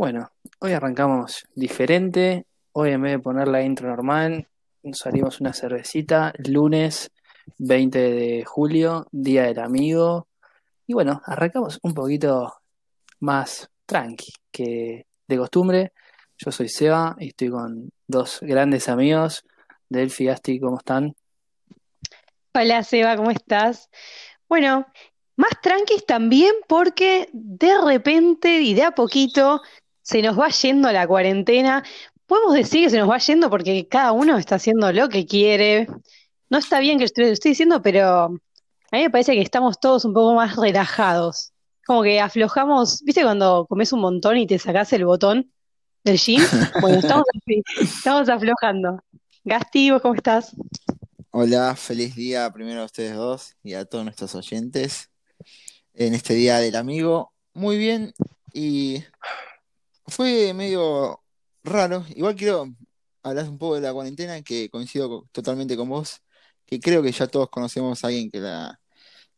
Bueno, hoy arrancamos diferente. Hoy en vez de poner la intro normal, salimos una cervecita. Lunes 20 de julio, Día del Amigo. Y bueno, arrancamos un poquito más tranqui que de costumbre. Yo soy Seba y estoy con dos grandes amigos. Delphi, Asti, ¿cómo están? Hola Seba, ¿cómo estás? Bueno, más tranquis también porque de repente y de a poquito se nos va yendo la cuarentena. Podemos decir que se nos va yendo porque cada uno está haciendo lo que quiere. No está bien que lo estoy diciendo, pero a mí me parece que estamos todos un poco más relajados. Como que aflojamos, ¿viste cuando comes un montón y te sacás el botón del jean? Bueno, estamos así, estamos aflojando. Gasti, ¿vos cómo estás? Hola, feliz día primero a ustedes dos y a todos nuestros oyentes en este día del amigo. Muy bien y fue medio raro. Igual quiero hablar un poco de la cuarentena, que coincido totalmente con vos, que creo que ya todos conocemos a alguien que la,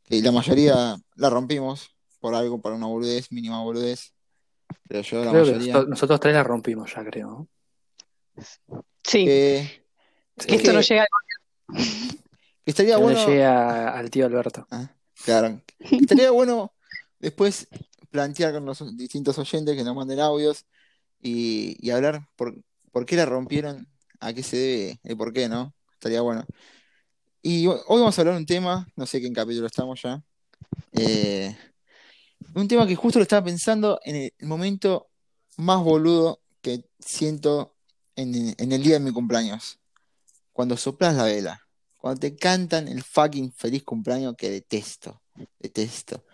que la mayoría la rompimos por algo, por una boludez, mínima boludez. Pero yo la Creo mayoría. nosotros, nosotros tres la rompimos ya, creo. ¿no? Sí, Que, que esto no llega. que estaría Que no bueno. le llegue a- al tío Alberto. Ah, claro. Estaría bueno después plantear con los distintos oyentes que nos manden audios y, hablar por, por qué la rompieron, a qué se debe, el por qué, ¿no? Estaría bueno. Y ho- hoy vamos a hablar de un tema, no sé qué capítulo estamos ya. eh, un tema que justo lo estaba pensando en el momento más boludo que siento en, en el día de mi cumpleaños. Cuando soplas la vela. Cuando te cantan el fucking feliz cumpleaños que detesto. Detesto.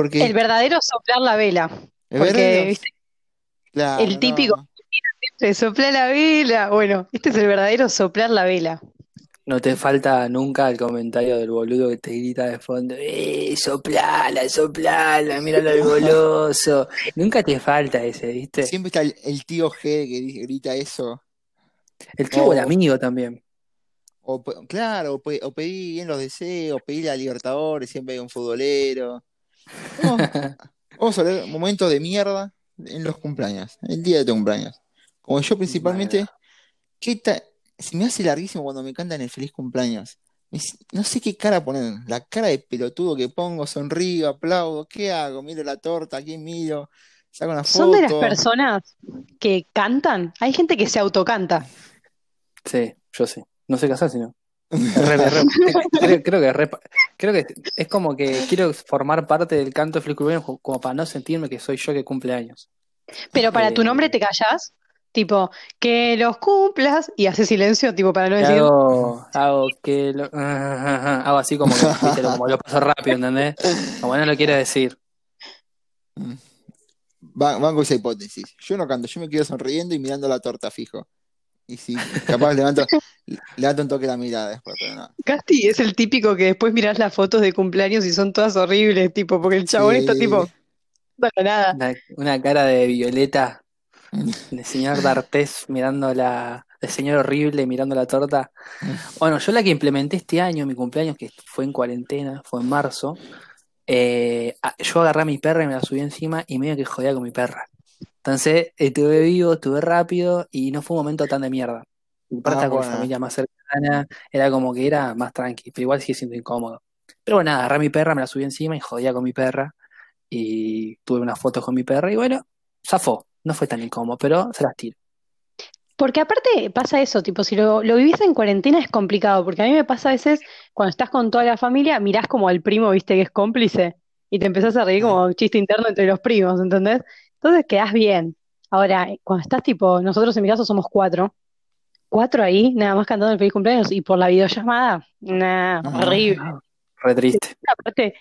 Porque El verdadero soplar la vela. ¿Es Porque, viste, Claro, el típico. no. se sopla la vela. Bueno, este es el verdadero soplar la vela. No te falta nunca el comentario del boludo que te grita de fondo, ¡eh, soplala, soplala, míralo al goloso! Nunca te falta ese, ¿viste? Siempre está el, el tío G que grita eso. El tío o el amigo también. O, claro, o, pe- o pedí bien los deseos, pedí la Libertadores, siempre hay un futbolero. Vamos, vamos a hablar momentos de mierda en los cumpleaños, el día de tu cumpleaños. Como yo principalmente. ¿qué ta- se me hace larguísimo cuando me cantan el feliz cumpleaños. No sé qué cara poner, la cara de pelotudo que pongo, sonrío, aplaudo, ¿qué hago? Miro la torta, ¿a quién miro? Saco una Son de las foto. personas que cantan. Hay gente que se autocanta. Sí, yo sí. No sé qué hacer, sino. Creo, creo que es re- creo que es como que quiero formar parte del canto co- como para no sentirme que soy yo que cumple años. Pero para tu Eh, nombre te callás. Tipo, que los cumplas y haces silencio, tipo, para no decir. hago, hago que lo, hago así como que, viste, como lo paso rápido, ¿entendés? Como no lo quiero decir. Va- Banco esa hipótesis. Yo no canto, yo me quedo sonriendo y mirando la torta fijo. Y si capaz levanto, levanto un toque la mirada después, pero no. Casti es el típico que después mirás las fotos de cumpleaños y son todas horribles, tipo, porque el chabón está Sí. tipo, para nada. Una, una cara de Violeta, de señor D'Artés mirando la, de señor horrible mirando la torta. Bueno, yo la que implementé este año, mi cumpleaños, que fue en cuarentena, fue en marzo, eh, yo agarré a mi perra y me la subí encima y medio que jodía con mi perra. Entonces, estuve vivo, estuve rápido y no fue un momento tan de mierda. Y Ah, con bueno. familia más cercana, era como que era más tranqui, pero igual sigue siendo incómodo. Pero bueno, nada, agarré a mi perra, me la subí encima y jodía con mi perra. Y tuve unas fotos con mi perra y bueno, zafó. No fue tan incómodo, pero se las tiro. Porque aparte pasa eso, tipo, si lo, lo vivís en cuarentena es complicado, porque a mí me pasa a veces cuando estás con toda la familia, mirás como al primo, viste, que es cómplice, y te empezás a reír como chiste interno entre los primos, ¿entendés? Entonces quedás bien. Ahora, cuando estás tipo, nosotros en mi caso somos cuatro, cuatro ahí, nada más cantando el feliz cumpleaños, y por la videollamada, nah, No. horrible. Re triste. Aparte,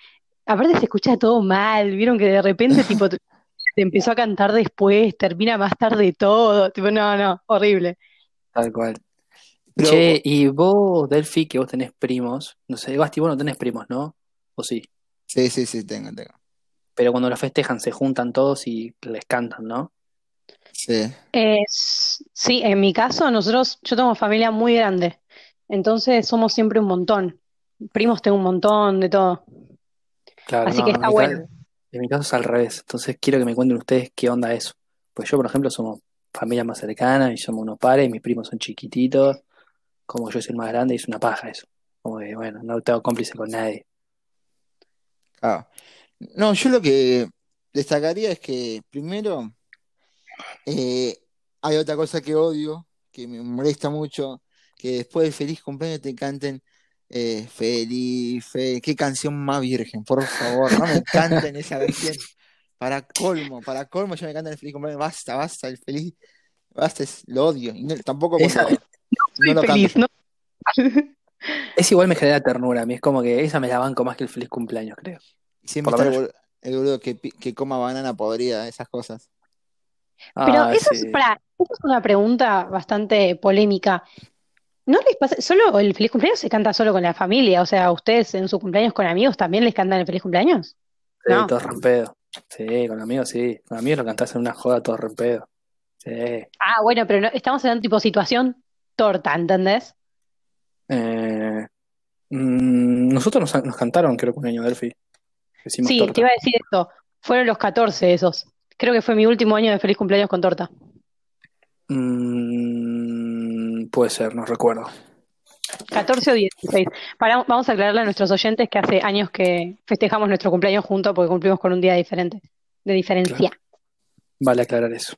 aparte se escucha todo mal, vieron que de repente tipo te, te empezó a cantar después, termina más tarde todo, tipo, no, no, horrible. Tal cual. Pero- Che, y vos, Delphi, que vos tenés primos, no sé, Basti, vos no tenés primos, ¿no? O sí. Sí, sí, sí, tengo, tengo. Pero cuando lo festejan se juntan todos y les cantan, ¿no? Sí. Eh, sí, en mi caso, nosotros, yo tengo familia muy grande, entonces somos siempre un montón. Primos tengo un montón de todo. Claro, Así no, que está bueno. en mi caso es al revés. Entonces quiero que me cuenten ustedes qué onda eso. Pues yo, por ejemplo, somos familia más cercana y somos unos pares, y mis primos son chiquititos, como yo soy el más grande y es una paja eso. Como que, bueno, no tengo cómplice con nadie. Ah. No, yo lo que destacaría es que primero eh, hay otra cosa que odio, que me molesta mucho, que después del feliz cumpleaños te canten eh, feliz, fe- qué canción más virgen, por favor, no me canten esa canción. Para colmo, para colmo ya me cantan el feliz cumpleaños, basta, basta, el feliz, basta, es- lo odio. Y no- tampoco Esa- Soy no lo feliz. Es igual me genera ternura a mí, es como que esa me la banco más que el feliz cumpleaños, creo. Siempre está el, bol- el boludo que, que coma banana podrida, esas cosas. Pero Ah, eso es, para, eso es una pregunta bastante polémica. ¿No les pasa, solo el feliz cumpleaños se canta solo con la familia? O sea, ¿ustedes en su cumpleaños con amigos también les cantan el feliz cumpleaños? Sí, No. todo rompedo. Sí, con amigos sí. Con amigos lo cantás en una joda todo rompedo. Sí. Ah, bueno, pero no- estamos en tipo situación torta, ¿entendés? Eh, mm, nosotros nos, nos cantaron, creo que un año Delphi. Sí, torta. te iba a decir esto. Fueron los 14 esos. Creo que fue mi último año de feliz cumpleaños con torta. Mm, puede ser, no recuerdo. 14 o 16. Para, vamos a aclararle a nuestros oyentes que hace años que festejamos nuestro cumpleaños juntos porque cumplimos con un día diferente, de diferencia. Vale aclarar eso.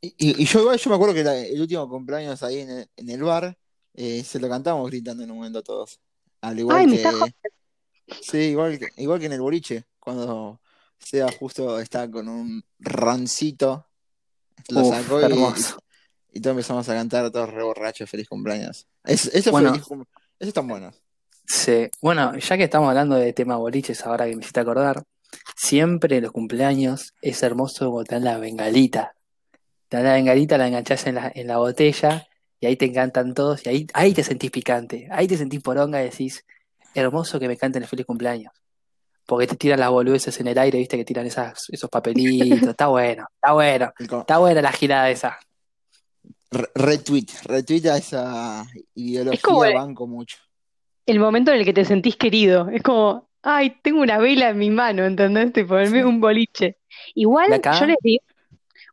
Y, y- y yo igual, yo me acuerdo que la- el último cumpleaños ahí en el, en el bar, eh, se lo cantábamos gritando en un momento todos. Al igual Ay, que. Sí, igual que, igual que en el boliche, cuando Seba justo está con un rancito, lo Uf, sacó y, hermoso. y, todos empezamos a cantar todos re borrachos, feliz cumpleaños. Es, eso Bueno. fue feliz buenos. Sí. Bueno, ya que estamos hablando de tema boliches, ahora que me hiciste acordar, siempre en los cumpleaños es hermoso dan la bengalita. Te dan la bengalita, la enganchás en la, en la botella y ahí te encantan todos y ahí, ahí te sentís picante, ahí te sentís poronga y decís, hermoso que me canten el feliz cumpleaños. Porque te tiran las boludeces en el aire, viste, que tiran esas, esos papelitos. Está bueno, está bueno, está buena la girada esa. re- retweet, retweet a esa ideología, Es como el- banco mucho. El momento en el que te sentís querido. Es como, ay, tengo una vela en mi mano, ¿entendés? Tipo, de un boliche. Igual yo les digo,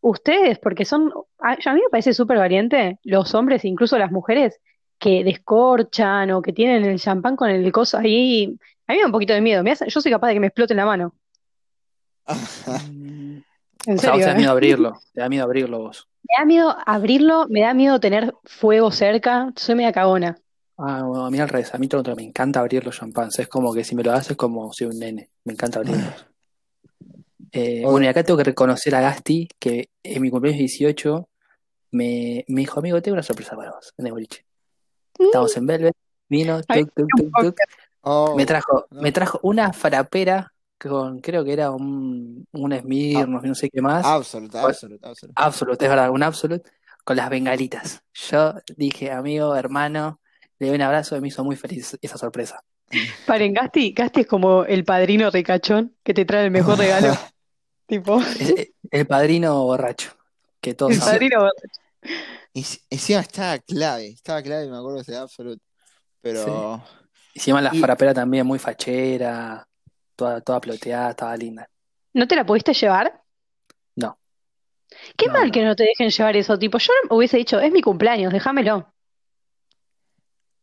ustedes, porque son, a, a mí me parece súper valiente, los hombres, incluso las mujeres, que descorchan o que tienen el champán con el coso ahí. A mí me da un poquito de miedo. me hace- yo soy capaz de que me explote en la mano. En O sea, vos te da ¿eh? miedo abrirlo, te da miedo abrirlo vos. Me da miedo abrirlo, me da miedo tener fuego cerca. Soy media cagona. Ah, bueno, a mí al revés, a mí todo me encanta abrir los champans, es como que si me lo haces es como soy un nene, me encanta abrirlos. Eh, bueno, y acá tengo que reconocer a Gasti que en mi cumpleaños 18 me, me dijo, amigo, tengo una sorpresa para vos en el boliche. Estamos en Velvet, vino, Ay, tuc, tuc, tuc, tuc. Oh, Me trajo, no. me trajo una frapera con, creo que era un, un Smirnoff, no sé qué más. Absolute, absolute, absolute. Absolute, es verdad, un Absolute con las bengalitas. Yo dije, amigo, hermano, le doy un abrazo y me hizo muy feliz esa sorpresa. Paren, Gasti, Gasti es como el padrino ricachón que te trae el mejor regalo. Tipo, es el padrino borracho, que todos el saben. padrino. Y encima estaba clave, estaba clave, me acuerdo de ese Absolute. Pero Y encima la Y- frapera también muy fachera, toda, toda ploteada, estaba linda. ¿No te la pudiste llevar? No. Qué No, mal no. que no te dejen llevar eso, tipo, yo hubiese dicho, es mi cumpleaños, déjamelo.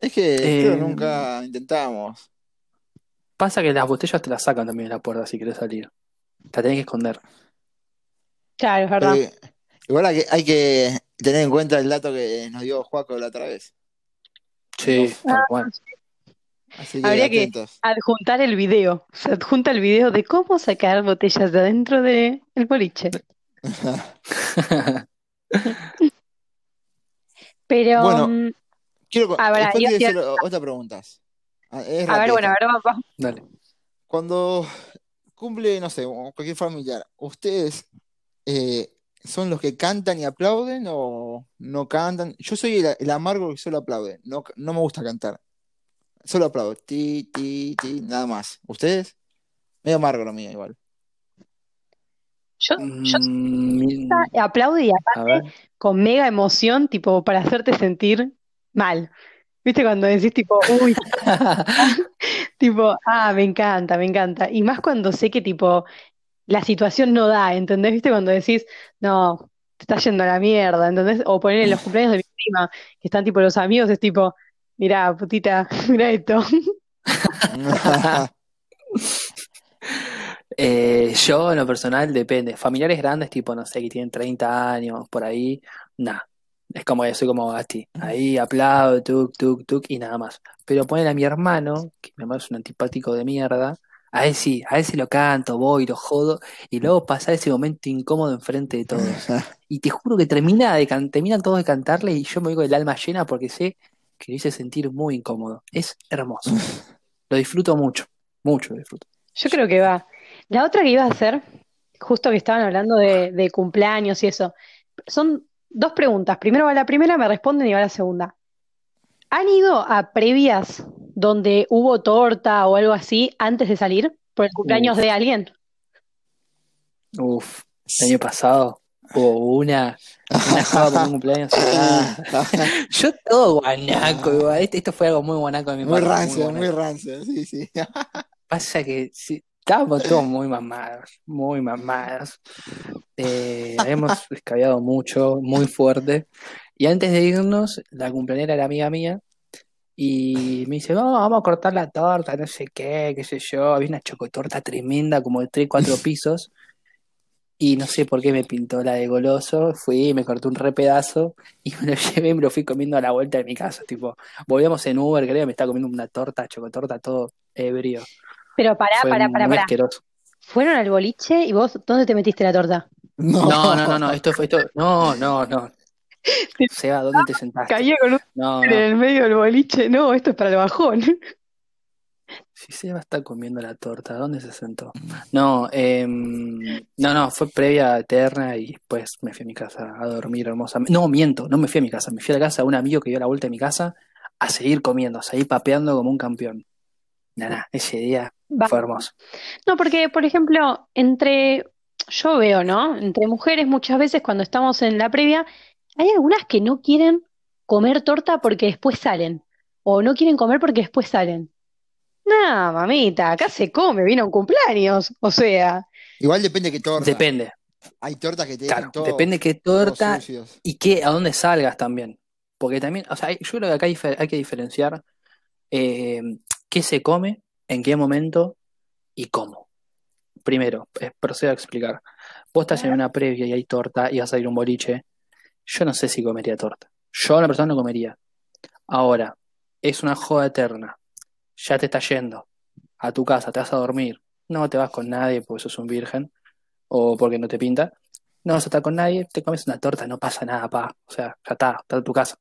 es que creo que Eh, nunca intentamos. Pasa que las botellas te las sacan también de la puerta si quieres salir. Te la tenés que esconder. Claro, es verdad. Pero igual hay que, hay que tener en cuenta el dato que nos dio Juaco la otra vez. Sí, tal cual. Así que Habría que atentos. adjuntar el video. Se adjunta el video de cómo sacar botellas de adentro del boliche. Pero, Bueno, mm, Quiero, A ver, después yo- quiero yo- hacer o- otra pregunta. Ah, Es a ver, bueno, a ver, va- Dale. Cuando cumple, no sé, cualquier familiar, ¿ustedes eh, son los que cantan y aplauden o no cantan? Yo soy el, el amargo que solo aplaude, no, no me gusta cantar. Solo aplaudo, ti, ti, ti, nada más. ¿Ustedes? Medio amargo lo mío igual. yo, yo Mm, aplaudo y aparte con mega emoción, tipo, para hacerte sentir mal. ¿Viste cuando decís tipo, uy, tipo, ah, me encanta, me encanta? Y más cuando sé que tipo la situación no da, ¿entendés? ¿Viste cuando decís, no, te está yendo a la mierda, ¿entendés? O poner en los cumpleaños de mi prima, que están tipo los amigos, es tipo, mirá, putita, mirá esto. Eh, yo, en lo personal, depende. Familiares grandes, tipo, no sé, que tienen 30 años, por ahí, nada. Es como yo soy como Gasti. Ahí aplaudo, tuk, tuk, tuk, y nada más. Pero poner a mi hermano, que mi hermano es un antipático de mierda, a él sí, a él sí lo canto, voy, lo jodo, y luego pasar ese momento incómodo enfrente de todos. Y te juro que termina de can- terminan todos de cantarle y yo me voy con el alma llena porque sé que lo hice sentir muy incómodo. Es hermoso. Lo disfruto mucho, mucho lo disfruto. Yo creo que va. La otra que iba a hacer, justo que estaban hablando de, de cumpleaños y eso, son dos preguntas. Primero va la primera, me responden y va la segunda. ¿Han ido a previas donde hubo torta o algo así antes de salir por el cumpleaños Uf. de alguien? Uf, el año pasado hubo una, una joda por un cumpleaños. Ah. Yo todo guanaco, igual. Este- Esto fue algo muy guanaco de mi Muy parte. rancio, guanaco. muy rancio, sí, sí. Pasa que sí, estábamos todos muy mamados, muy mamados. Eh, habíamos escabeado mucho, muy fuerte. Y antes de irnos, la cumpleañera era amiga mía. Y me dice, "No, vamos a cortar la torta, no sé qué, qué sé yo. Había una chocotorta tremenda, como de 3, 4 pisos. Y no sé por qué me pintó la de goloso. Fui, me corté un re pedazo y me lo llevé y me lo fui comiendo a la vuelta de mi casa. Tipo, volvíamos en Uber, creo, me estaba comiendo una torta, chocotorta, todo ebrio. Pero pará, Fue pará, pará, muy pará. asqueroso. Fueron al boliche y vos, ¿dónde te metiste la torta? No, No, no, no, no, esto fue esto. No, no, no. Seba, ¿dónde te sentaste? Caía con un No, en no. el medio del boliche. No, esto es para el bajón. Si Seba está comiendo la torta, ¿dónde se sentó? No, em, no, no, fue previa eterna y después me fui a mi casa a dormir hermosamente. No, miento, no me fui a mi casa, me fui a la casa de un amigo que dio la vuelta a mi casa a seguir comiendo, a seguir papeando como un campeón. Nada, ese día Va. fue hermoso. No, porque, por ejemplo, entre, yo veo, ¿no? Entre mujeres muchas veces cuando estamos en la previa, hay algunas que no quieren comer torta porque después salen, o no quieren comer porque después salen. No, mamita, acá se come, vino un cumpleaños, o sea, Igual depende qué torta. Depende, Hay tortas que te claro, todo, depende qué torta y qué, a dónde salgas también. Porque también, o sea, hay- yo creo que acá hay, que diferenciar eh, qué se come, en qué momento y cómo. Primero, eh, procedo a explicar. Vos estás en una previa y hay torta y vas a ir a un boliche. Yo no sé si comería torta. Yo, la persona, no comería. Ahora, es una joda eterna. Ya te estás yendo a tu casa, te vas a dormir. No te vas con nadie porque sos un virgen o porque no te pinta. No vas a estar con nadie, te comes una torta, no pasa nada, pa. O sea, ya está, está en tu casa.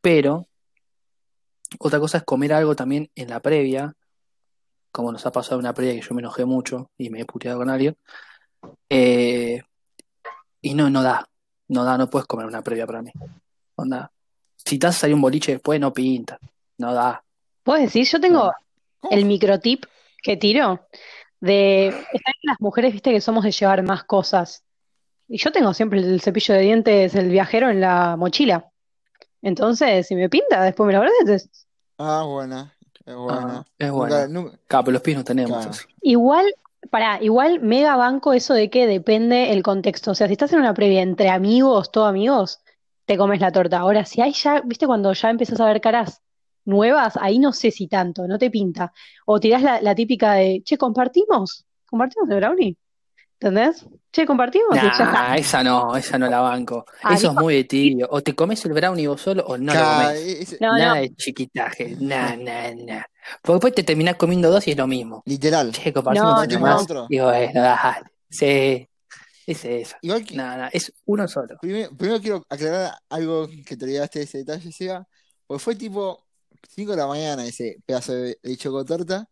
Pero otra cosa es comer algo también en la previa, como nos ha pasado en una previa que yo me enojé mucho y me he puteado con alguien. Eh, y no, no da, no da, no puedes comer una previa para mí. Onda, si te salir un boliche después, no pinta, no da. ¿puedes decir? Yo tengo ¿Cómo? el microtip que tiro de, está bien que las mujeres, viste, que somos de llevar más cosas. Y yo tengo siempre el cepillo de dientes, el viajero en la mochila. Entonces, si me pinta, después me lo agradeces. Ah, buena, es buena. Ah, es Nunca- bueno. nunca- Claro, pero los pies no tenemos Claro. Igual, para, igual mega banco eso de que depende el contexto. O sea, si estás en una previa entre amigos, todo amigos, te comes la torta. Ahora, si hay ya, viste, cuando ya empiezas a ver caras nuevas, ahí no sé si tanto, no te pinta. O tirás la, la típica de, che, ¿compartimos? ¿Compartimos el brownie? ¿Entendés? Che, ¿compartimos? Nah, esa no, esa no la banco. Ah, Eso es muy de tibio. O te comes el brownie vos solo o no lo Ca- comes. es- No, Nada no. de chiquitaje, nah, nah, nah. Porque después te terminás comiendo dos y es lo mismo. Literal. Che, compartimos No, más. Y bueno, dale. Sí, es eso. Igual que, Nada, nada, es uno solo. primero, primero quiero aclarar algo que te olvidaste de ese detalle, Seba. Porque fue tipo 5 de la mañana ese pedazo de, de chocotorta.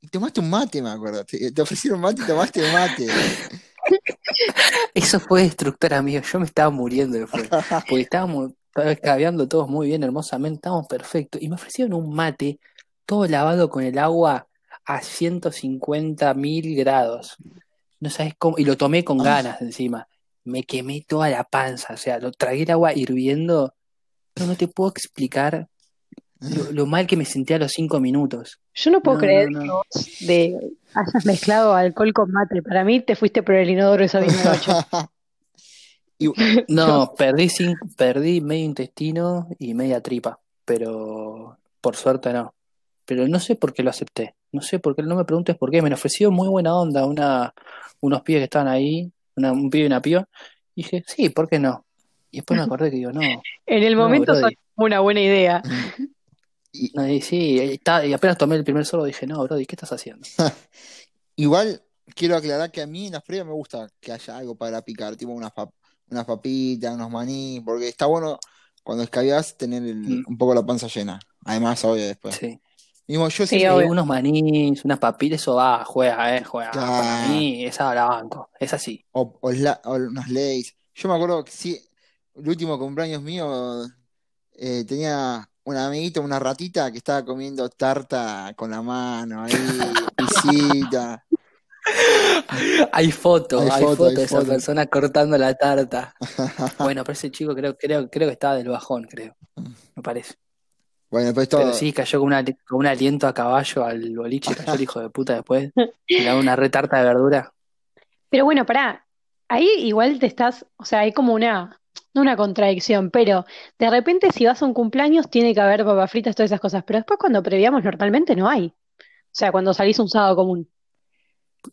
Y tomaste un mate, me acuerdo. Te, te ofrecieron mate y tomaste mate. Eso fue destructor, amigo. Yo me estaba muriendo después. Porque estábamos escabeando todos muy bien, hermosamente. Estábamos perfectos. Y me ofrecieron un mate todo lavado con el agua a 150 mil grados. No sabes cómo. Y lo tomé con ganas encima. Me quemé toda la panza. O sea, lo tragué el agua hirviendo. No, no te puedo explicar lo, lo mal que me sentí a los cinco minutos. Yo no puedo No, creer no, que no. vos de, hayas mezclado alcohol con mate. Para mí te fuiste por el inodoro esa misma noche. Y- No, perdí, cinco, perdí medio intestino y media tripa, pero por suerte no. Pero no sé por qué lo acepté. No sé por qué, no me preguntes por qué. Me ofreció muy buena onda una, unos pibes que estaban ahí, una- un pibe y una piba. Y dije, sí, ¿por qué no? Y después me acordé que digo, no, En el momento son una buena idea. y- No, y sí, y, está- y apenas tomé el primer sorbo dije, no, Brody, ¿qué estás haciendo? igual quiero aclarar que a mí en las previas me gusta que haya algo para picar, tipo unas, pap- unas papitas, unos maní, porque está bueno cuando escabias tener el- Mm. un poco la panza llena. Además, obvio, después. Sí. Mismo yo Sí, siempre- unos manís, unas papitas, eso va, juega, eh, juega. Claro. Para mí, esa la banco, es así. o, o la- o unas Lays. Yo me acuerdo que sí, el último cumpleaños mío eh, tenía un amiguito, una ratita que estaba comiendo tarta con la mano ahí, pisita. Hay fotos, Hay hay foto, fotos hay de esa foto. persona cortando la tarta. Bueno, pero ese chico creo, creo, creo que estaba del bajón, creo. Me parece. Bueno, pues todo. Pero sí, cayó con, una, con un aliento a caballo al boliche, cayó el hijo de puta después. Le daba una retarta de verdura. Pero bueno, pará, ahí igual te estás, o sea, hay como una, no una contradicción, pero de repente si vas a un cumpleaños tiene que haber papas fritas, todas esas cosas, pero después cuando previamos normalmente no hay. O sea, cuando salís un sábado común.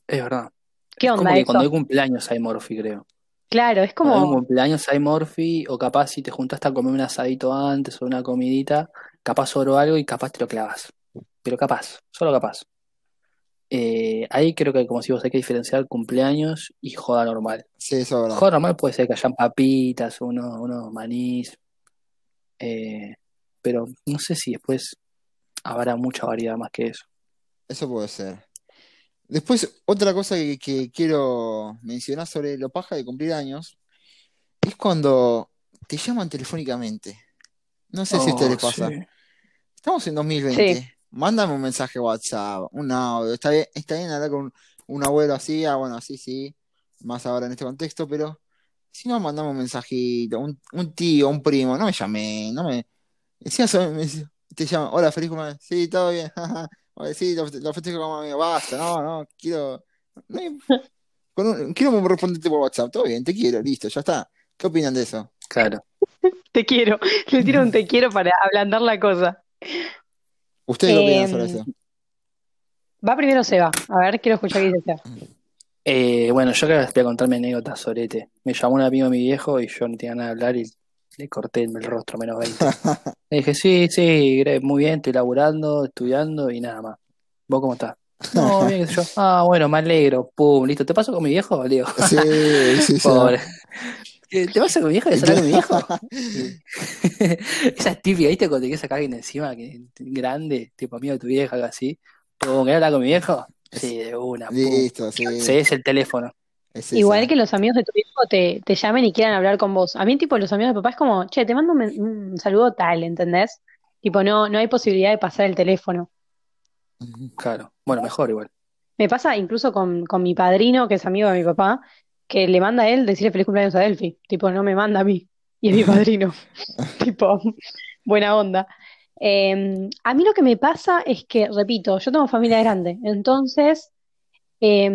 Es verdad. ¿Qué Es onda como que eso? cuando hay cumpleaños hay Morphy, creo. Claro, es Cuando hay un como, cumpleaños hay Morphy, o capaz si te juntaste a comer un asadito antes o una comidita, capaz sobró algo y capaz te lo clavas. Pero capaz, solo capaz. Eh, ahí creo que, como si vos hay que diferenciar cumpleaños y joda normal. Sí, eso es verdad. Joda normal puede ser que hayan papitas, unos, unos manís, eh, pero no sé si después habrá mucha variedad más que eso. Eso puede ser. Después, otra cosa que, que quiero mencionar sobre lo paja de cumplir años es cuando te llaman telefónicamente. No sé si a ustedes les Oh, pasa. sí. Estamos en 2020. Sí. Mándame un mensaje WhatsApp, un audio. Está bien, está bien hablar con un, abuelo así, ah, bueno, así sí, más ahora en este contexto, pero si no, mandame un mensajito, un, tío, un primo, no me llamé, no me. Te llaman, hola, feliz cumpleaños. Sí, todo bien. sí, lo, lo festejo como amigo. Basta, no, no, quiero. no hay- con quiero responderte por WhatsApp. Todo bien, te quiero, listo, ya está. ¿Qué opinan de eso? Claro. te quiero, le tiro un te quiero para ablandar la cosa. ¿Ustedes qué opinan Em, sobre eso? Va primero Seba, a ver, quiero escuchar qué dice Seba. Eh, bueno, yo les voy a contar mi anécdota sorete. Me llamó un amigo de mi viejo y yo no tenía nada que hablar y le corté el rostro menos 20. Le dije, sí, sí, muy bien, estoy laburando, estudiando y nada más. ¿Vos cómo estás? No, bien, qué sé yo. Ah, bueno, me alegro. Pum, listo. ¿Te paso con mi viejo? Le digo, Sí, sí, sí. pobre. ¿Te te pasa con mi viejo? ¿Quieres hablar con mi viejo? Esa es típica, ¿viste? Cuando te quieres sacar a alguien encima, que grande, tipo amigo de tu vieja, algo así. ¿querés hablar con mi viejo? Sí, de una, pum. Listo, sí. Se es el teléfono. Es Igual que los amigos de tu hijo te, te llamen y quieran hablar con vos. A mí, tipo, los amigos de papá es como, che, te mando un, un saludo tal, ¿entendés? Tipo, no, no hay posibilidad de pasar el teléfono. Claro. Bueno, mejor igual. Me pasa incluso con, con mi padrino, que es amigo de mi papá, que le manda a él decirle feliz cumpleaños a Delphi. Tipo, no me manda a mí. Y es mi padrino. Tipo, buena onda. Eh, a mí lo que me pasa es que, repito, yo tengo familia grande. Entonces, eh,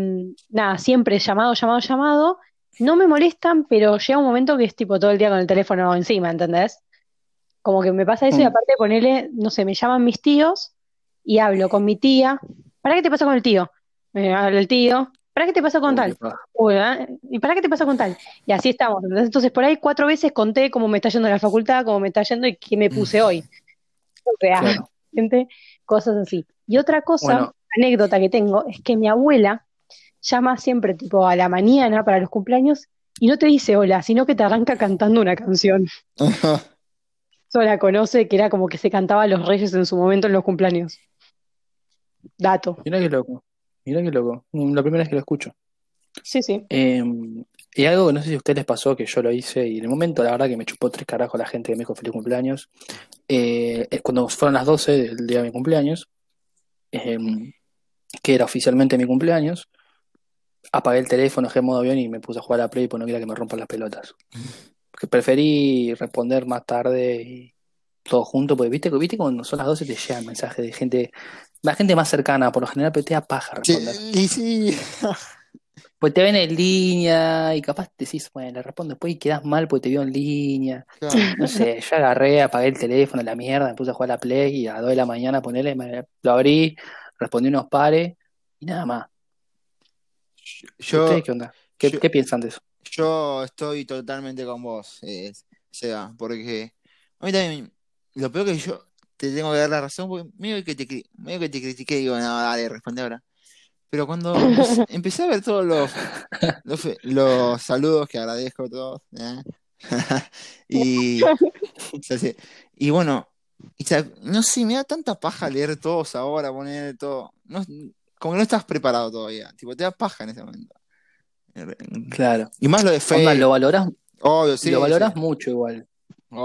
nada, siempre llamado, llamado, llamado. No me molestan, pero llega un momento que es tipo todo el día con el teléfono encima, ¿entendés? Como que me pasa eso y Mm. aparte ponele, no sé, me llaman mis tíos y hablo con mi tía. ¿Para qué te pasa con el tío? Me habla el tío. ¿Para qué te pasa con tal? Uy, ¿eh? ¿Y para qué te pasa con tal? Y así estamos. Entonces, por ahí cuatro veces conté cómo me está yendo en la facultad, cómo me está yendo y qué me puse hoy. O sea, Claro. gente, cosas así. Y otra cosa, Bueno. anécdota que tengo, es que mi abuela llama siempre tipo a la mañana para los cumpleaños y no te dice hola, sino que te arranca cantando una canción. Solo la conoce, que era como que se cantaba a los reyes en su momento en los cumpleaños. Dato. Mirá qué loco. Mirá qué loco. Mm, La primera vez que lo escucho. Sí, sí. Eh, y algo que no sé si a ustedes les pasó, que yo lo hice, y en el momento la verdad que me chupó tres carajos la gente que me dijo feliz cumpleaños. Eh, cuando fueron las 12 del día de mi cumpleaños, eh, que era oficialmente mi cumpleaños, apagué el teléfono, dejé en modo avión y me puse a jugar a la Play porque no quería que me rompan las pelotas. Porque preferí responder más tarde y todo junto, porque viste, viste cuando son las 12 te llegan mensajes de gente, la gente más cercana, por lo general, pero te da paja Sí, responder. y sí. Pues te ven en línea y capaz te decís, bueno, le respondo después y quedas mal porque te vio en línea. Claro. No sé, yo agarré, apagué el teléfono, la mierda, me puse a jugar a la Play y a las 2 de la mañana ponele, me- lo abrí, respondí unos pares y nada más. Yo, ¿Ustedes qué onda? ¿Qué, yo, qué piensan de eso? yo estoy totalmente con vos, eh, Seba, porque a mí también, lo peor que yo te tengo que dar la razón, porque medio que te, medio que te critiqué, digo, no, dale, responde ahora. Pero cuando empecé, a ver todos los, los, saludos que agradezco a todos, ¿eh? y, o sea, sí, y bueno, y no sé, me da tanta paja leer todos ahora, poner todo, no, como que no estás preparado todavía, tipo, te da paja en ese momento. Claro. Y más lo de Onda, fe, lo valorás, obvio, sí, lo sí, valorás mucho igual.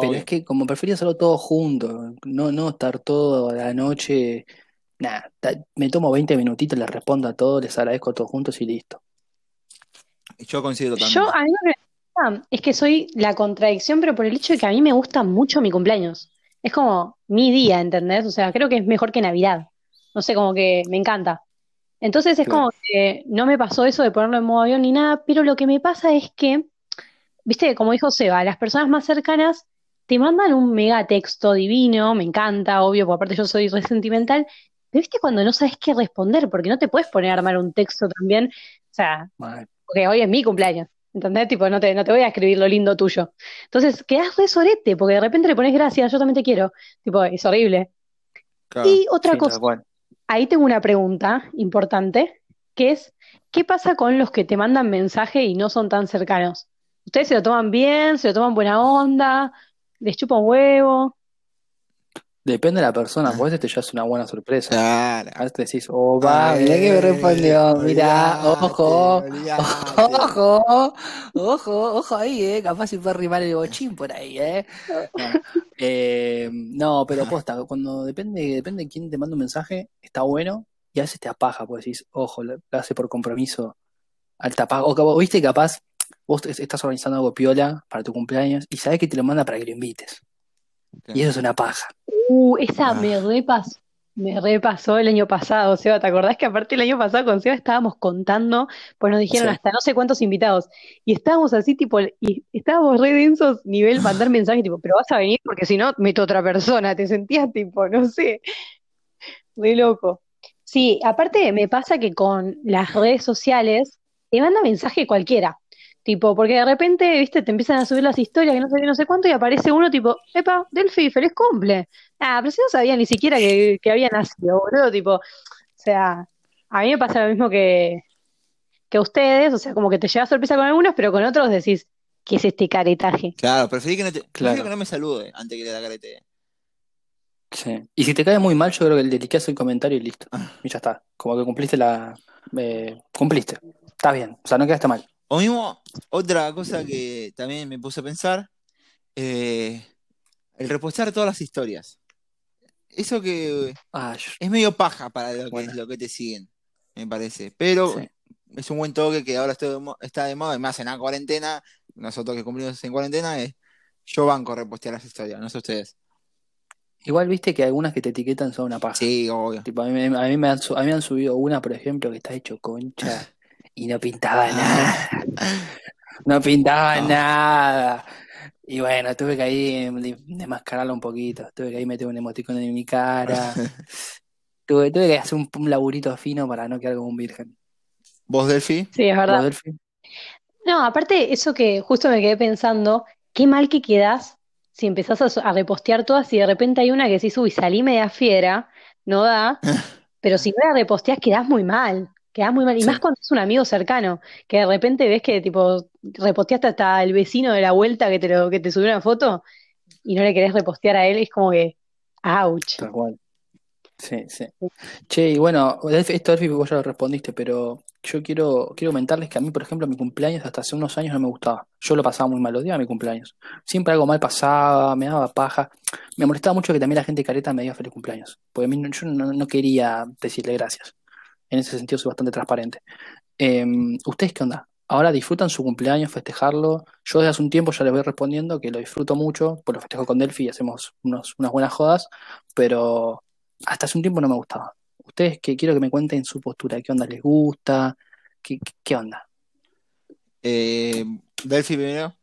Pero es que como prefería hacerlo todo junto, no, no estar todo a la noche, nada, me tomo 20 minutitos, les respondo a todos, les agradezco a todos juntos y listo. Yo coincido Yo, totalmente. a mí lo que me pasa es que soy la contradicción, pero por el hecho de que a mí me gusta mucho mi cumpleaños. Es como mi día, ¿entendés? O sea, creo que es mejor que Navidad. No sé, como que me encanta. Entonces es Claro. como que no me pasó eso de ponerlo en modo avión ni nada, pero lo que me pasa es que, viste, como dijo Seba, las personas más cercanas te mandan un mega texto divino, me encanta, obvio, porque aparte yo soy re sentimental, pero viste cuando no sabes qué responder, porque no te puedes poner a armar un texto también, o sea, porque hoy es mi cumpleaños, ¿entendés? Tipo, no te, no te voy a escribir lo lindo tuyo. Entonces, quedás re sorete, porque de repente le pones gracias, yo también te quiero, tipo, es horrible. Claro. Y otra Sí, cosa, ahí tengo una pregunta importante, que es, ¿qué pasa con los que te mandan mensaje y no son tan cercanos? ¿Ustedes se lo toman bien, se lo toman buena onda, les chupa un huevo? Depende de la persona, porque a veces te llevas una buena sorpresa. Claro. A veces te decís, oh, va, mirá que me respondió, mirá, ojo, ojo, ojo, ojo ahí, eh, capaz se puede rimar el bochín por ahí, eh. No, eh, no, pero posta, cuando depende, depende de quién te manda un mensaje, está bueno, y a veces te apaja, pues decís, ojo, lo, hace por compromiso, alta paga, o viste, capaz, vos est- estás organizando algo piola para tu cumpleaños, y sabes que te lo manda para que lo invites, y eso es una paja. Uh, esa Ah, me repasó, me repasó el año pasado, Seba, ¿te acordás que aparte el año pasado con Seba estábamos contando, pues nos dijeron Sí, hasta no sé cuántos invitados, y estábamos así, tipo, y estábamos re densos, nivel mandar mensajes, tipo, pero vas a venir porque si no, meto otra persona, te sentías tipo, no sé, re loco. Sí, aparte me pasa que con las redes sociales te manda mensaje cualquiera. Tipo, porque de repente, viste, te empiezan a subir las historias que no sé qué, no sé cuánto, y aparece uno tipo, epa, Delphi, feliz cumple. Ah, pero si no sabía ni siquiera que, que había nacido, boludo, tipo, o sea, a mí me pasa lo mismo que, que a ustedes, o sea, como que te lleva sorpresa con algunos, pero con otros decís, ¿qué es este caretaje? Claro, preferí que no te, prefiero que claro, no me salude antes que le da carete. sí. Y si te cae muy mal, yo creo que le liqueas el comentario y listo, Ah. y ya está, como que cumpliste la, eh, cumpliste, está bien, o sea, no quedaste mal. O mismo, otra cosa que también me puse a pensar, eh, el repostar todas las historias. Eso que Ah, es medio paja para lo que, bueno, lo que te siguen, me parece. Pero sí. es un buen toque que ahora está de moda, más en la cuarentena, nosotros que cumplimos en cuarentena, es yo banco repostear las historias, no sé ustedes. Igual viste que algunas que te etiquetan son una paja. Sí, obvio. Tipo, a mí, me- a mí me han, a mí me han subido una, por ejemplo, que está hecho concha y no pintaba nada. No pintaba No. nada. Y bueno, tuve que ahí de- desmascararlo un poquito. Tuve que ahí meter un emoticón en mi cara. Tuve, tuve que hacer un, un laburito fino para no quedar como un virgen. ¿Vos, Delphi? Sí, es ¿Vos, verdad. Delphi? No, aparte, eso que justo me quedé pensando, qué mal que quedás si empezás a, a repostear todas y de repente hay una que decís, uy, salí media fiera, no da, pero si no la reposteás quedás muy mal, quedás muy mal, y más cuando es un amigo cercano, que de repente ves que tipo reposteaste hasta el vecino de la vuelta que te lo, que te subió una foto y no le querés repostear a él, es como que, ouch. tal cual. Sí, sí. Che, y bueno, esto Delphi vos ya lo respondiste, pero yo quiero, quiero comentarles que a mí, por ejemplo, mi cumpleaños hasta hace unos años no me gustaba. Yo lo pasaba muy mal, odiaba mi cumpleaños. Siempre algo mal pasaba, me daba paja. Me molestaba mucho que también la gente careta me diga feliz cumpleaños, porque a mí no- yo no, no quería decirle gracias. En ese sentido soy bastante transparente. Eh, ¿ustedes qué onda? Ahora disfrutan su cumpleaños, festejarlo. Yo desde hace un tiempo ya les voy respondiendo que lo disfruto mucho, pues lo festejo con Delphi y hacemos unos, unas buenas jodas, pero hasta hace un tiempo no me gustaba. Ustedes que quiero que me cuenten su postura, qué onda les gusta, qué, qué- qué onda. Eh, Delphi primero.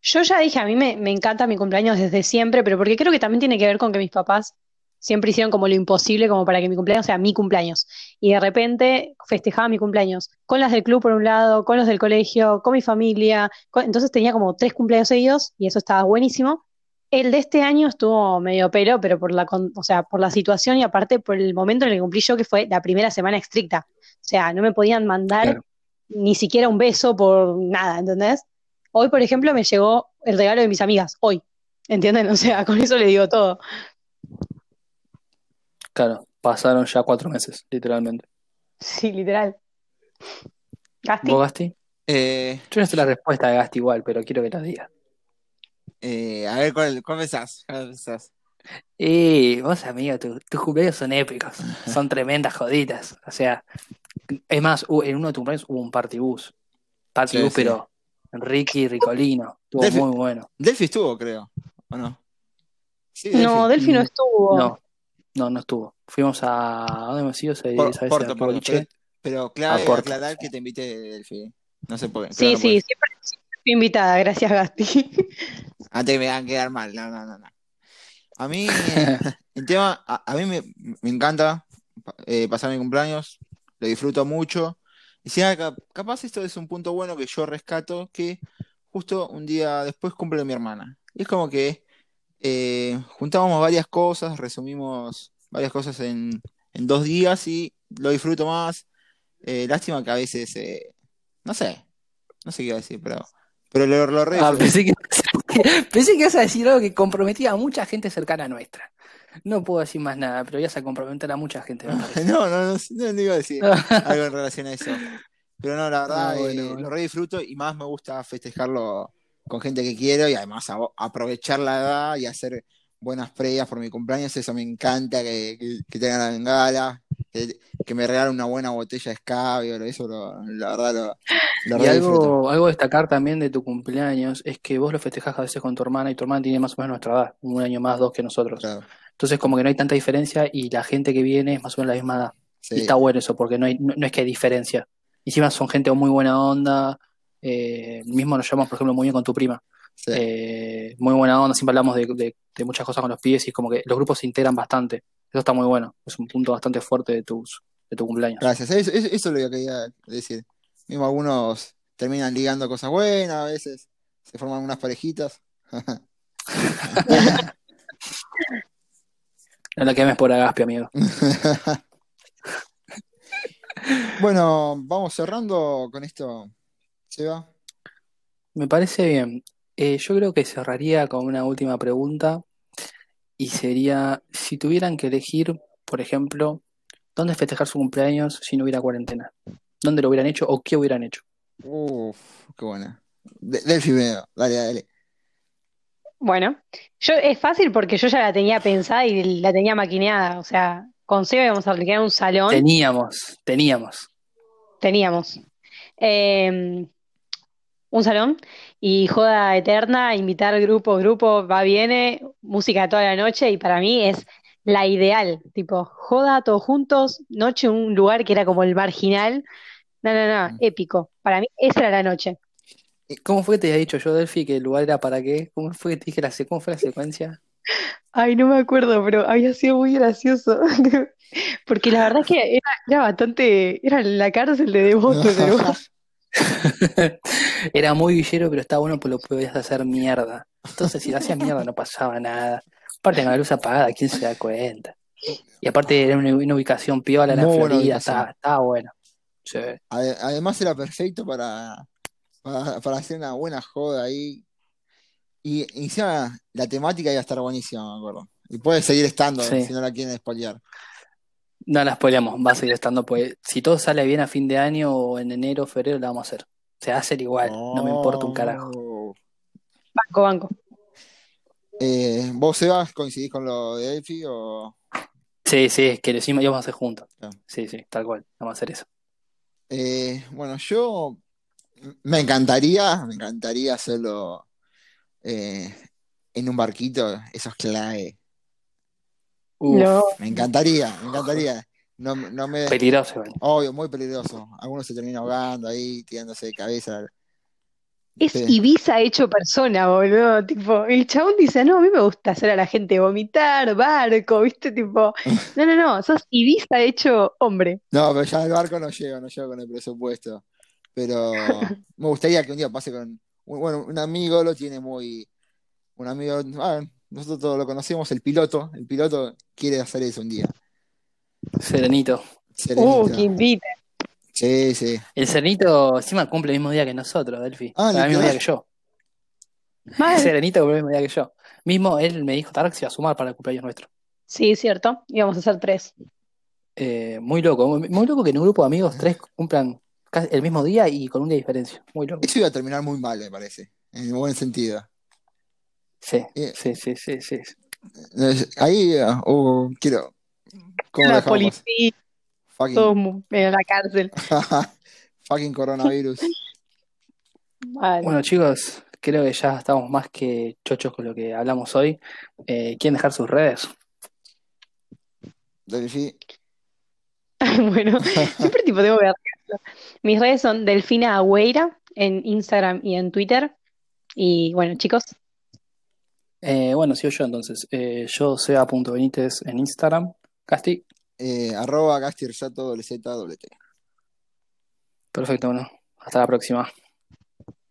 Yo ya dije, a mí me, me encanta mi cumpleaños desde siempre, pero porque creo que también tiene que ver con que mis papás siempre hicieron como lo imposible como para que mi cumpleaños sea mi cumpleaños. Y de repente festejaba mi cumpleaños con las del club por un lado, con los del colegio, con mi familia. con- entonces tenía como tres cumpleaños seguidos y eso estaba buenísimo. El de este año estuvo medio pelo, pero por la, con- o sea, por la situación y aparte por el momento en el que cumplí yo, que fue la primera semana estricta. O sea, no me podían mandar Claro. ni siquiera un beso por nada, ¿entendés? Hoy, por ejemplo, me llegó el regalo de mis amigas, hoy, ¿entienden? O sea, con eso le digo todo. Claro, pasaron ya cuatro meses, literalmente. Sí, literal. Gasti, ¿Vos, Gasti? Eh, Yo no sé la respuesta de Gasti igual, pero quiero que la digas. eh, a ver, ¿cuál, cuál pensás? ¿Cuál pensás? Y vos, amigo, tu- tus cumpleaños son épicos, son tremendas joditas. O sea, es más, en uno de tus cumpleaños hubo un party bus. Party Sí, bus, sí. pero Ricky Ricolino. Estuvo Delphi- muy bueno. Delphi estuvo, creo. ¿O no? Sí, no, Delphi no estuvo. No, no, no estuvo. Fuimos a. ¿A dónde hemos ido? Por-? Porto, ¿A qué perdón, boliche? pero, pero clave A Porto. aclarar que te invité Delphi. No se puede. Sí, claro, sí, pues. siempre, siempre fui invitada, gracias Gasti. Antes que me hagan quedar mal. No, no, no, no. A mí, el tema, a, a mí me, me encanta eh, pasar mi cumpleaños, lo disfruto mucho. Y si ah, cap- capaz esto es un punto bueno que yo rescato, que justo un día después cumple mi hermana. Y es como que eh, juntábamos varias cosas, resumimos varias cosas en, en dos días y lo disfruto más. Eh, lástima que a veces, eh, no sé, no sé qué iba a decir, pero, pero lo, lo re Ah, pensé que, pensé que ibas a decir algo que comprometía a mucha gente cercana a nuestra. No puedo decir más nada, pero ibas a comprometer a mucha gente. No, no, no, no, no iba a decir algo en relación a eso. Pero no, la verdad, Ah, bueno, eh, bueno. lo re disfruto y más me gusta festejarlo con gente que quiero y además a- aprovechar la edad y hacer buenas previas por mi cumpleaños. Eso me encanta, que, que, que tengan la bengala, que, que me regalen una buena botella de escabio, eso lo- la verdad lo, lo Y algo, algo a destacar también de tu cumpleaños es que vos lo festejás a veces con tu hermana y tu hermana tiene más o menos nuestra edad, un año más, dos que nosotros. Claro, Entonces como que no hay tanta diferencia y la gente que viene es más o menos la misma edad. Y está bueno eso porque no, hay, no, no es que hay diferencia. Encima son gente muy buena onda. Eh, mismo nos llevamos, por ejemplo, muy bien con tu prima. sí. Eh, muy buena onda, siempre hablamos de, de- de muchas cosas con los pibes y es como que los grupos se integran bastante. Eso está muy bueno. Es un punto bastante fuerte de tus, de tu cumpleaños. Gracias, eso, eso, eso es lo que quería decir. Mismo algunos terminan ligando cosas buenas, a veces se forman unas parejitas. No la quemes por Agaspi, amigo. Bueno, vamos cerrando con esto, Seba. Me parece bien. Eh, yo creo que cerraría con una última pregunta y sería, si tuvieran que elegir, por ejemplo, dónde festejar su cumpleaños si no hubiera cuarentena, ¿dónde lo hubieran hecho o qué hubieran hecho? Uf, qué buena. De- Delphi primero, dale, dale. Bueno, yo es fácil porque yo ya la tenía pensada y la tenía maquineada. O sea, con Seba íbamos a alquilar un salón, Teníamos, teníamos. teníamos eh, un salón y joda eterna, invitar grupo, grupo, va, viene, música toda la noche y para mí es la ideal. Tipo, joda todos juntos, noche un lugar que era como el marginal. No, no, no, Mm. épico. Para mí esa era la noche. ¿Cómo fue que te había dicho yo, Delphi, que el lugar era para qué? ¿Cómo fue que te dije la, cómo fue la secuencia? Ay, no me acuerdo, pero había sido muy gracioso. Porque la verdad es que era, era bastante, era la cárcel de devotos el lugar. Era muy villero, pero estaba bueno porque lo podías hacer mierda. Entonces, si lo hacías mierda, no pasaba nada. Aparte, con la luz apagada, ¿quién se da cuenta? Y aparte, era una, una ubicación piola en la Florida, estaba, estaba bueno. Sí. Además era perfecto para, para, para hacer una buena joda ahí. Y y encima la temática iba a estar buenísima, me acuerdo. Y puede seguir estando Sí. si no la quieren spoilear. No la spoileamos, va a seguir estando, pues si todo sale bien a fin de año o en enero o febrero, la vamos a hacer. Se va a hacer igual, no me importa un carajo. Oh. Banco, banco. Eh, ¿vos, Sebas, coincidís con lo de Delphi o...? Sí, sí, es que lo hicimos a hacer juntos. Claro. Sí, sí, tal cual, vamos a hacer eso. Eh, bueno, yo me encantaría, me encantaría hacerlo eh, en un barquito, eso es clave. Uf, No, Me encantaría, me encantaría. no, no me... Peligroso. Obvio, muy peligroso. Algunos se terminan ahogando ahí, tirándose de cabeza. Es Sí. Ibiza hecho persona, boludo. Tipo, el chabón dice, no, a mí me gusta hacer a la gente vomitar, barco, ¿viste? Tipo, no, no, no, sos Ibiza hecho hombre. No, pero ya el barco no llega, no llega con el presupuesto. Pero me gustaría que un día pase con... Bueno, un amigo lo tiene muy... Un amigo... ah, nosotros todos lo conocemos, el piloto. El piloto quiere hacer eso un día. Serenito. Serenito. Uh, que invita. Sí, sí. El Serenito encima cumple el mismo día que nosotros, Delphi. Ah, O sea, el mismo día que yo. Mal. El Serenito cumple el mismo día que yo. Mismo él me dijo Tarek se iba a sumar para el cumpleaños nuestro. Sí, cierto. Íbamos a hacer tres. Eh, muy loco, muy, muy loco que en un grupo de amigos tres cumplan casi el mismo día y con un día de diferencia. Muy loco. Eso iba a terminar muy mal, me parece. En buen sentido. Sí, Eh. sí, sí, sí, sí. Es- Ahí, ah, oh, quiero. ¿Cómo La policía, Fucking, todos en la cárcel. fucking coronavirus. Bueno, chicos, creo que ya estamos más que chochos con lo que hablamos hoy. Eh, ¿quieren dejar sus redes? Delphi, Bueno, siempre tipo tengo que arreglarlo. Mis redes son Delfina Agüeira en Instagram y en Twitter. Y bueno, chicos, Eh, bueno, sigo yo entonces. Eh, yo sea.benítez en Instagram. Casti, eh, arroba WT. perfecto, bueno. Hasta la próxima.